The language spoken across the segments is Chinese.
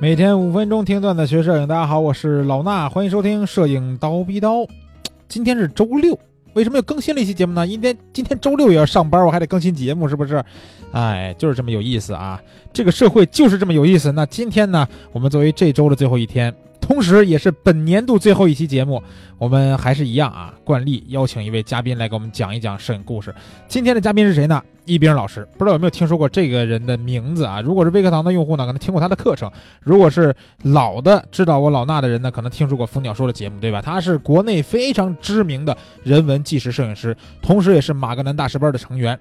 每天五分钟听段子学摄影，大家好，我是老衲，欢迎收听摄影刀逼刀。今天是周六，为什么又更新了一期节目呢？今天今天周六也要上班，我还得更新节目，是不是？哎，就是这么有意思啊！这个社会就是这么有意思。那今天呢，我们作为这周的最后一天。同时，也是本年度最后一期节目，我们还是一样啊，惯例邀请一位嘉宾来给我们讲一讲摄影故事。今天的嘉宾是谁呢？一冰老师，不知道有没有听说过这个人的名字啊？如果是微课堂的用户呢，可能听过他的课程；如果是老的知道我老衲的人呢，可能听说过蜂鸟说的节目，对吧？他是国内非常知名的人文纪实摄影师，同时也是马格南大师班的成员。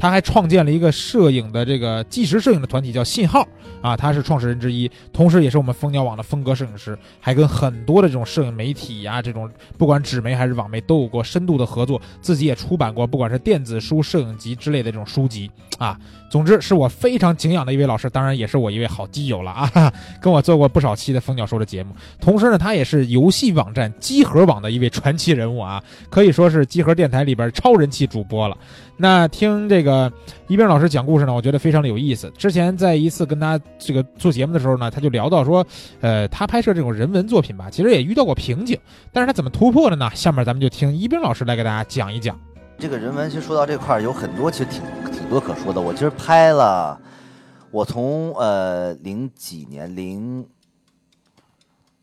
他还创建了一个摄影的这个纪实摄影的团体，叫信号啊，他是创始人之一，同时也是我们蜂鸟网的风格摄影师，还跟很多的这种摄影媒体呀，这种不管纸媒还是网媒都有过深度的合作，自己也出版过不管是电子书、摄影集之类的这种书籍啊。总之是我非常敬仰的一位老师，当然也是我一位好基友了啊，跟我做过不少期的蜂鸟说的节目。同时呢，他也是游戏网站机核网的一位传奇人物啊，可以说是机核电台里边超人气主播了。那听这个一冰老师讲故事呢，我觉得非常的有意思。之前在一次跟他这个做节目的时候呢，他就聊到说，呃，他拍摄这种人文作品吧，其实也遇到过瓶颈，但是他怎么突破的呢？下面咱们就听一冰老师来给大家讲一讲。这个人文其实说到这块儿有很多，其实挺挺多可说的。我其实拍了，我从呃零几年零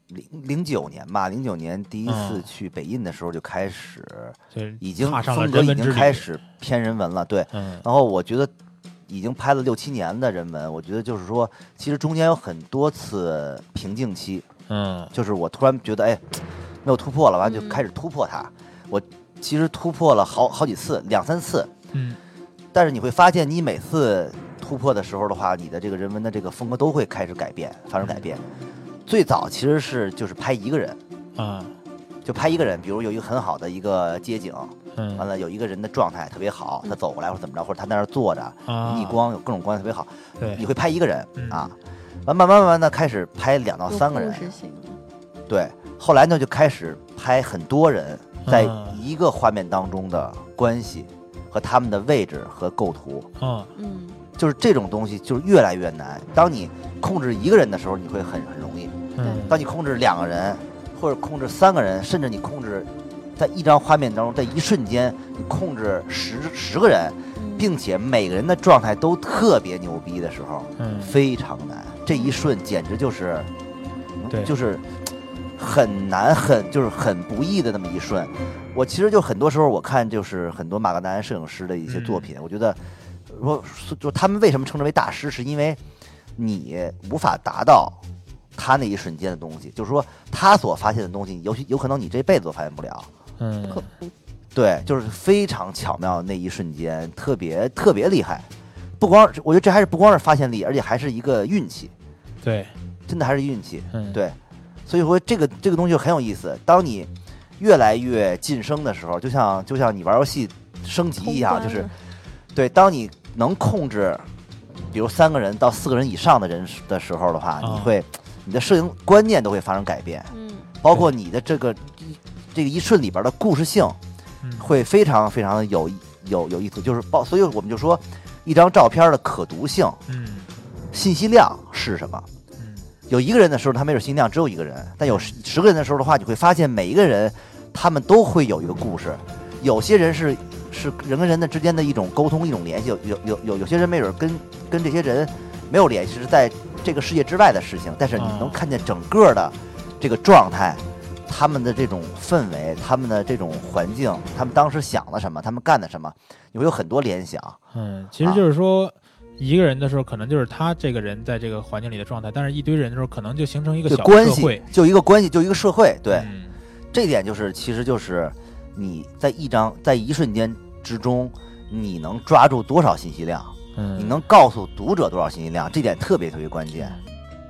零零九年吧，零九年第一次去北印的时候就开始，已经风格已经开始偏人文了。对，然后我觉得已经拍了六七年的人文，我觉得就是说，其实中间有很多次瓶颈期。嗯，就是我突然觉得哎，没有突破了，完就开始突破它。我。其实突破了好好几次，两三次，嗯，但是你会发现，你每次突破的时候的话，你的这个人文的这个风格都会开始改变，发生改变。最早其实是就是拍一个人，啊，就拍一个人，比如有一个很好的一个街景，嗯，完了有一个人的状态特别好，他走过来或者怎么着，或者他在那儿坐着，逆光有各种光特别好，对，你会拍一个人啊，完慢慢慢慢的开始拍两到三个人，对，后来呢就开始拍很多人。在一个画面当中的关系和他们的位置和构图，嗯嗯，就是这种东西就是越来越难。当你控制一个人的时候，你会很很容易；当你控制两个人或者控制三个人，甚至你控制在一张画面当中，在一瞬间你控制十十个人，并且每个人的状态都特别牛逼的时候，嗯，非常难。这一瞬简直就是，对，就是。很难，很就是很不易的那么一瞬。我其实就很多时候我看就是很多马格南摄影师的一些作品，我觉得，说就他们为什么称之为大师，是因为你无法达到他那一瞬间的东西，就是说他所发现的东西，有有可能你这辈子都发现不了。嗯，对，就是非常巧妙那一瞬间，特别特别厉害。不光我觉得这还是不光是发现力，而且还是一个运气。对，真的还是运气。嗯，对。所以说这个这个东西很有意思。当你越来越晋升的时候，就像就像你玩游戏升级一样，就是对。当你能控制，比如三个人到四个人以上的人的时候的话，你会你的摄影观念都会发生改变。嗯。包括你的这个这个一瞬里边的故事性，会非常非常的有有有意思。就是包，所以我们就说，一张照片的可读性，嗯，信息量是什么？有一个人的时候，他没准信息量只有一个人；但有十十个人的时候的话，你会发现每一个人，他们都会有一个故事。有些人是是人跟人的之间的一种沟通、一种联系；有有有有有些人没准跟跟这些人没有联系，是在这个世界之外的事情。但是你能看见整个的这个状态，他们的这种氛围，他们的这种环境，他们当时想了什么，他们干的什么，你会有很多联想。嗯，其实就是说。一个人的时候，可能就是他这个人在这个环境里的状态；但是一堆人的时候，可能就形成一个小关系，就一个关系，就一个社会。对，这点就是，其实就是你在一张在一瞬间之中，你能抓住多少信息量，你能告诉读者多少信息量，这点特别特别关键。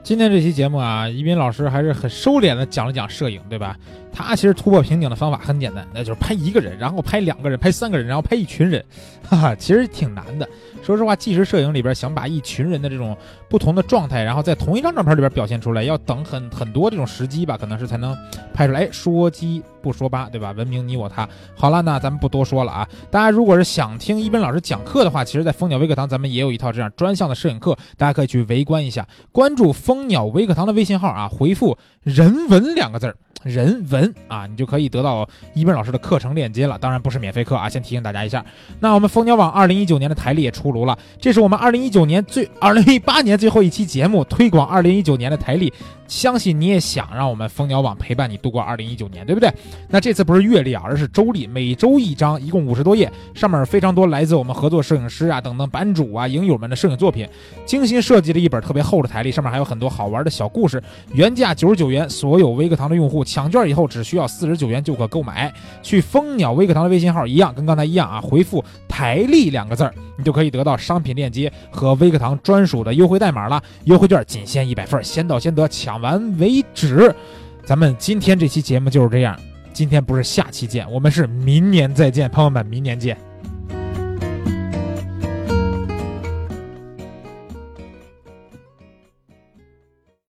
今天这期节目啊，一斌老师还是很收敛的讲了讲摄影，对吧？他其实突破瓶颈的方法很简单，那就是拍一个人，然后拍两个人，拍三个人，然后拍一群人，哈哈，其实挺难的。说实话，纪实摄影里边想把一群人的这种不同的状态，然后在同一张照片里边表现出来，要等很很多这种时机吧，可能是才能拍出来。说机不说八，对吧？文明你我他。好了，那咱们不多说了啊。大家如果是想听一斌老师讲课的话，其实，在蜂鸟微课堂咱们也有一套这样专项的摄影课，大家可以去围观一下。关注蜂鸟微课堂的微信号啊，回复“人文”两个字儿。人文啊，你就可以得到一斌老师的课程链接了，当然不是免费课啊，先提醒大家一下。那我们蜂鸟网二零一九年的台历也出炉了，这是我们二零一九年最二零一八年最后一期节目，推广二零一九年的台历。相信你也想让我们蜂鸟网陪伴你度过二零一九年，对不对？那这次不是月历啊，而是周历，每周一张，一共五十多页，上面非常多来自我们合作摄影师啊等等版主啊影友们的摄影作品，精心设计了一本特别厚的台历，上面还有很多好玩的小故事。原价九十九元，所有微课堂的用户抢券以后只需要四十九元就可购买。去蜂鸟微课堂的微信号一样，跟刚才一样啊，回复“台历”两个字儿，你就可以得到商品链接和微课堂专属的优惠代码了。优惠券仅限一百份，先到先得，抢。完为止，咱们今天这期节目就是这样。今天不是下期见，我们是明年再见，朋友们，明年见。